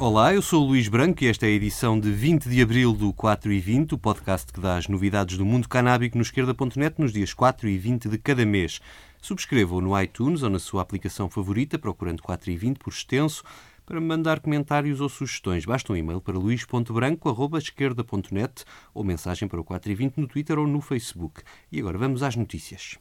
Olá, eu sou o Luís Branco e esta é a edição de 20 de abril do 4 e 20, o podcast que dá as novidades do mundo canábico no esquerda.net nos dias 4 e 20 de cada mês. Subscreva-o no iTunes ou na sua aplicação favorita, procurando 4 e 20 por extenso. Para mandar comentários ou sugestões, basta um e-mail para luís.branco.esquerda.net ou mensagem para o 4 e 20 no Twitter ou no Facebook. E agora vamos às notícias.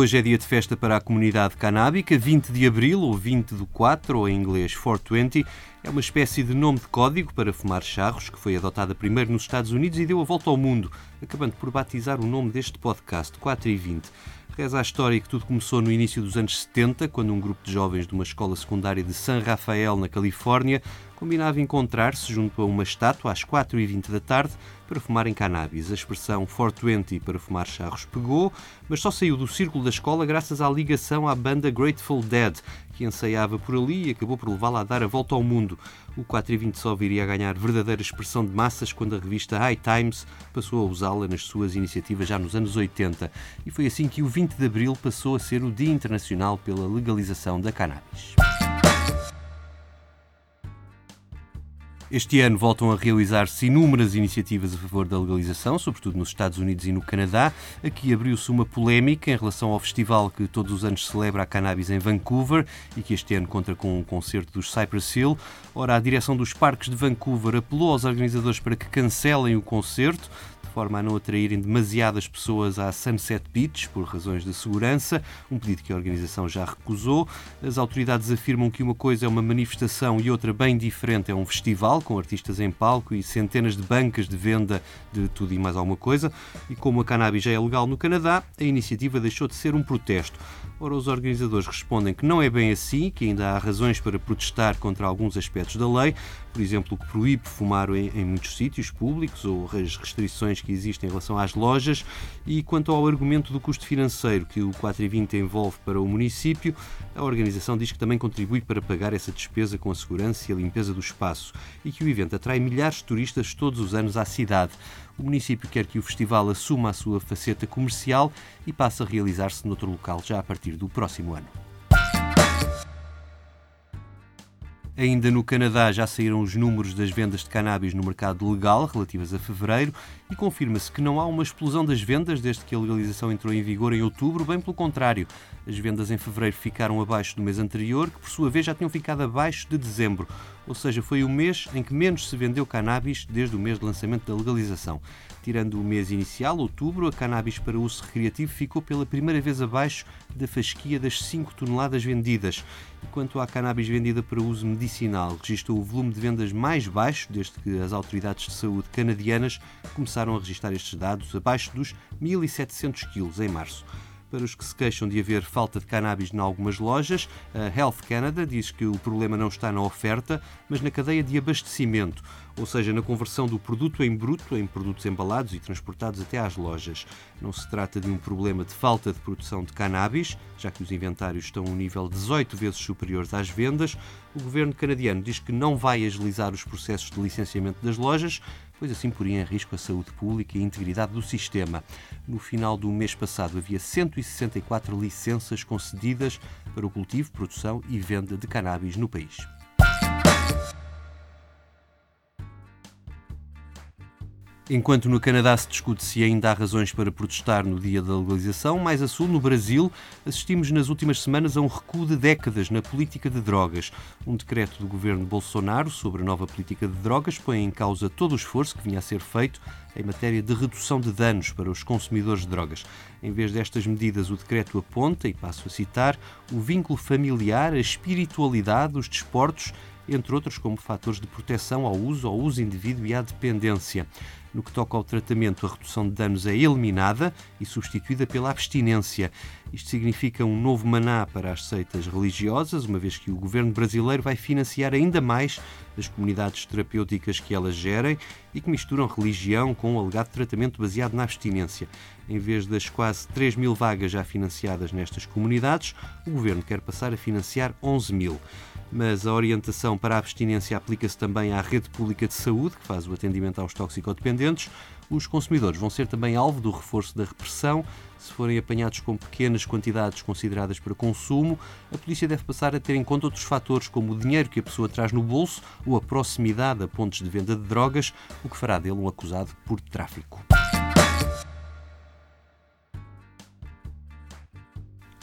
Hoje é dia de festa para a comunidade canábica, 20 de abril ou 20 do 4, ou em inglês 420. É uma espécie de nome de código para fumar charros que foi adotada primeiro nos Estados Unidos e deu a volta ao mundo, acabando por batizar o nome deste podcast, 4 e 20. Reza a história que tudo começou no início dos anos 70, quando um grupo de jovens de uma escola secundária de San Rafael, na Califórnia, combinava encontrar-se junto a uma estátua às 4h20 da tarde para fumarem cannabis. A expressão 420 para fumar charros pegou, mas só saiu do círculo da escola graças à ligação à banda Grateful Dead, que ensaiava por ali e acabou por levá-la a dar a volta ao mundo. O 420 só viria a ganhar verdadeira expressão de massas quando a revista High Times passou a usá-la nas suas iniciativas já nos anos 80. E foi assim que o 20 de abril passou a ser o Dia Internacional pela Legalização da Cannabis. Este ano voltam a realizar-se inúmeras iniciativas a favor da legalização, sobretudo nos Estados Unidos e no Canadá. Aqui abriu-se uma polémica em relação ao festival que todos os anos celebra a cannabis em Vancouver e que este ano conta com um concerto dos Cypress Hill. Ora, a direção dos parques de Vancouver apelou aos organizadores para que cancelem o concerto, forma a não atraírem demasiadas pessoas à Sunset Beach por razões de segurança, um pedido que a organização já recusou. As autoridades afirmam que uma coisa é uma manifestação e outra bem diferente é um festival com artistas em palco e centenas de bancas de venda de tudo e mais alguma coisa. E como a cannabis já é legal no Canadá, a iniciativa deixou de ser um protesto. Ora, os organizadores respondem que não é bem assim, que ainda há razões para protestar contra alguns aspectos da lei, por exemplo, que proíbe fumar em, em muitos sítios públicos ou as restrições que existem em relação às lojas. E quanto ao argumento do custo financeiro que o 420 envolve para o município, a organização diz que também contribui para pagar essa despesa com a segurança e a limpeza do espaço e que o evento atrai milhares de turistas todos os anos à cidade. O município quer que o festival assuma a sua faceta comercial e passe a realizar-se noutro local já a partir do próximo ano. Ainda no Canadá já saíram os números das vendas de cannabis no mercado legal relativas a fevereiro e confirma-se que não há uma explosão das vendas desde que a legalização entrou em vigor em outubro, bem pelo contrário. As vendas em fevereiro ficaram abaixo do mês anterior, que por sua vez já tinham ficado abaixo de dezembro, ou seja, foi o mês em que menos se vendeu cannabis desde o mês de lançamento da legalização. Tirando o mês inicial, outubro, a cannabis para uso recreativo ficou pela primeira vez abaixo da fasquia das 5 toneladas vendidas. Quanto à cannabis vendida para uso medicinal, registrou o volume de vendas mais baixo desde que as autoridades de saúde canadianas começaram a registrar estes dados, abaixo dos 1.700 quilos em março para os que se queixam de haver falta de cannabis em algumas lojas. A Health Canada diz que o problema não está na oferta, mas na cadeia de abastecimento, ou seja, na conversão do produto em bruto em produtos embalados e transportados até às lojas. Não se trata de um problema de falta de produção de cannabis, já que os inventários estão a um nível 18 vezes superiores às vendas. O governo canadiano diz que não vai agilizar os processos de licenciamento das lojas, pois assim poria em risco a saúde pública e a integridade do sistema. No final do mês passado havia 164 licenças concedidas para o cultivo, produção e venda de cannabis no país. Enquanto no Canadá se discute se ainda há razões para protestar no dia da legalização, mais a sul, no Brasil, assistimos nas últimas semanas a um recuo de décadas na política de drogas. Um decreto do governo Bolsonaro sobre a nova política de drogas põe em causa todo o esforço que vinha a ser feito em matéria de redução de danos para os consumidores de drogas. Em vez destas medidas, o decreto aponta, e passo a citar, o vínculo familiar, a espiritualidade, os desportos entre outros como fatores de proteção ao uso, ao uso indivíduo e à dependência. No que toca ao tratamento, a redução de danos é eliminada e substituída pela abstinência. Isto significa um novo maná para as seitas religiosas, uma vez que o governo brasileiro vai financiar ainda mais as comunidades terapêuticas que elas gerem e que misturam religião com o alegado tratamento baseado na abstinência. Em vez das quase 3 mil vagas já financiadas nestas comunidades, o governo quer passar a financiar 11 mil mas a orientação para a abstinência aplica-se também à rede pública de saúde, que faz o atendimento aos toxicodependentes. Os consumidores vão ser também alvo do reforço da repressão. Se forem apanhados com pequenas quantidades consideradas para consumo, a polícia deve passar a ter em conta outros fatores, como o dinheiro que a pessoa traz no bolso ou a proximidade a pontos de venda de drogas, o que fará dele um acusado por tráfico.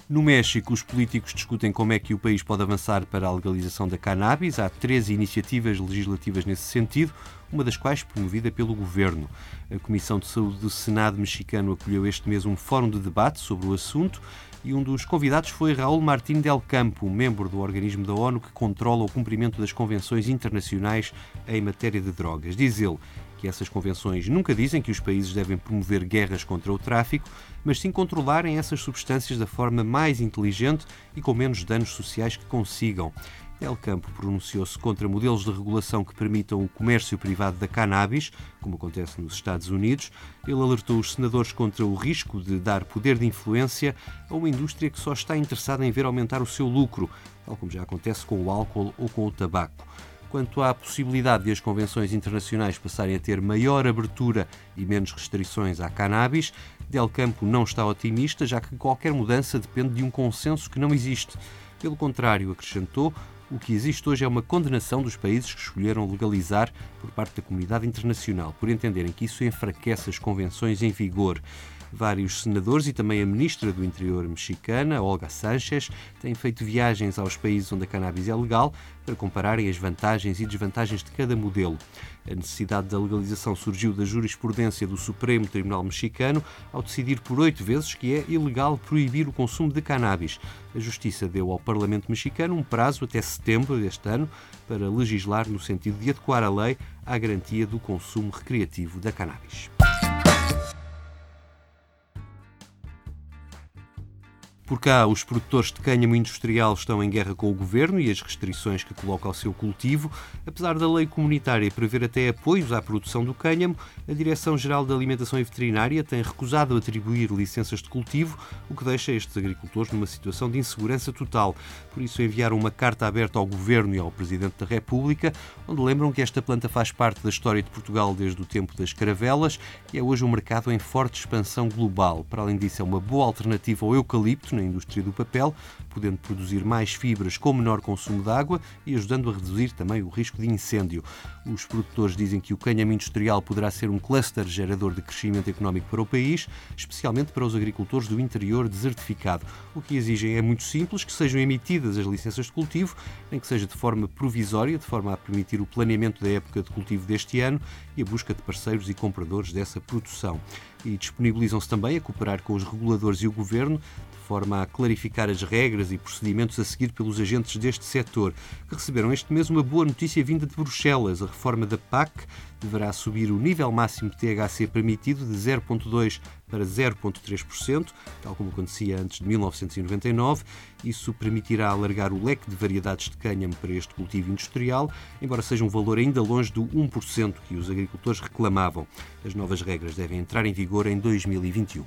No México, os políticos discutem como é que o país pode avançar para a legalização da cannabis. Há 13 iniciativas legislativas nesse sentido, uma das quais promovida pelo governo. A Comissão de Saúde do Senado mexicano acolheu este mês um fórum de debate sobre o assunto e um dos convidados foi Raul Martín del Campo, membro do organismo da ONU que controla o cumprimento das convenções internacionais em matéria de drogas. Diz ele que essas convenções nunca dizem que os países devem promover guerras contra o tráfico, mas sim controlarem essas substâncias da forma mais inteligente e com menos danos sociais que consigam. El Campo pronunciou-se contra modelos de regulação que permitam o comércio privado da cannabis, como acontece nos Estados Unidos. Ele alertou os senadores contra o risco de dar poder de influência a uma indústria que só está interessada em ver aumentar o seu lucro, tal como já acontece com o álcool ou com o tabaco quanto à possibilidade de as convenções internacionais passarem a ter maior abertura e menos restrições à cannabis, Del Campo não está otimista, já que qualquer mudança depende de um consenso que não existe. Pelo contrário, acrescentou, o que existe hoje é uma condenação dos países que escolheram legalizar por parte da comunidade internacional, por entenderem que isso enfraquece as convenções em vigor. Vários senadores e também a ministra do Interior mexicana, Olga Sánchez, têm feito viagens aos países onde a cannabis é legal para compararem as vantagens e desvantagens de cada modelo. A necessidade da legalização surgiu da jurisprudência do Supremo Tribunal Mexicano ao decidir por oito vezes que é ilegal proibir o consumo de cannabis. A Justiça deu ao Parlamento mexicano um prazo até setembro deste ano para legislar no sentido de adequar a lei à garantia do consumo recreativo da cannabis. Por cá, os produtores de cânhamo industrial estão em guerra com o governo e as restrições que coloca ao seu cultivo. Apesar da lei comunitária prever até apoios à produção do cânhamo, a Direção-Geral da Alimentação e Veterinária tem recusado atribuir licenças de cultivo, o que deixa estes agricultores numa situação de insegurança total. Por isso, enviaram uma carta aberta ao governo e ao Presidente da República, onde lembram que esta planta faz parte da história de Portugal desde o tempo das caravelas e é hoje um mercado em forte expansão global. Para além disso, é uma boa alternativa ao eucalipto na indústria do papel, podendo produzir mais fibras com menor consumo de água e ajudando a reduzir também o risco de incêndio. Os produtores dizem que o cânhamo industrial poderá ser um cluster gerador de crescimento económico para o país, especialmente para os agricultores do interior desertificado. O que exigem é muito simples, que sejam emitidas as licenças de cultivo, nem que seja de forma provisória, de forma a permitir o planeamento da época de cultivo deste ano e a busca de parceiros e compradores dessa produção. E disponibilizam-se também a cooperar com os reguladores e o governo forma a clarificar as regras e procedimentos a seguir pelos agentes deste setor, que receberam este mês uma boa notícia vinda de Bruxelas. A reforma da PAC deverá subir o nível máximo de THC permitido de 0,2% para 0,3%, tal como acontecia antes de 1999. Isso permitirá alargar o leque de variedades de cânhamo para este cultivo industrial, embora seja um valor ainda longe do 1% que os agricultores reclamavam. As novas regras devem entrar em vigor em 2021.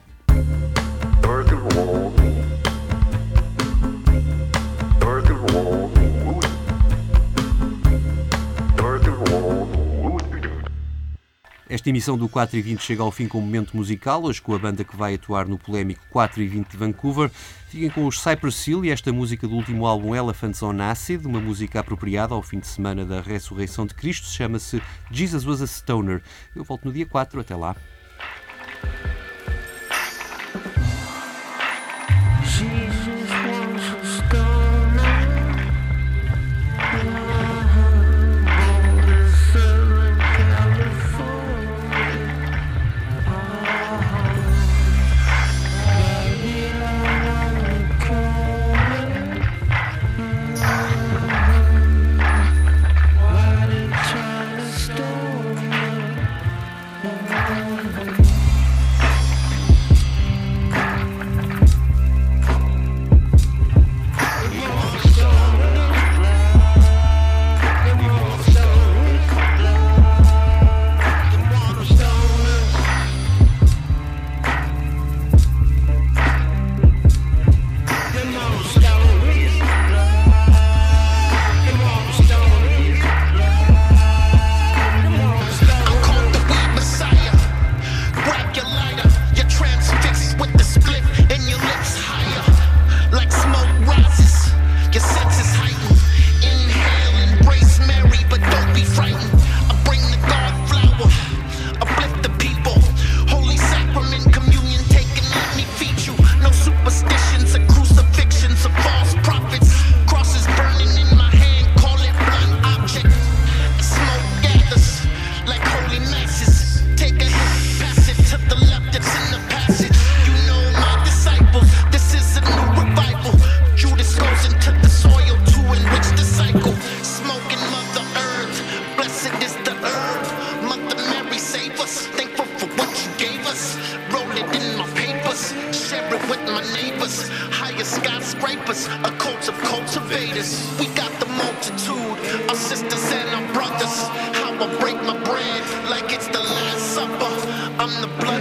Esta emissão do 4 e 20 chega ao fim com um momento musical, hoje com a banda que vai atuar no polémico 4 e 20 de Vancouver. Fiquem com os Cypress Hill e esta música do último álbum Elephants on Acid, uma música apropriada ao fim de semana da ressurreição de Cristo, chama-se Jesus Was a Stoner. Eu volto no dia 4, até lá. We got the multitude, our sisters and our brothers. How I break my bread like it's the last supper. I'm the blood.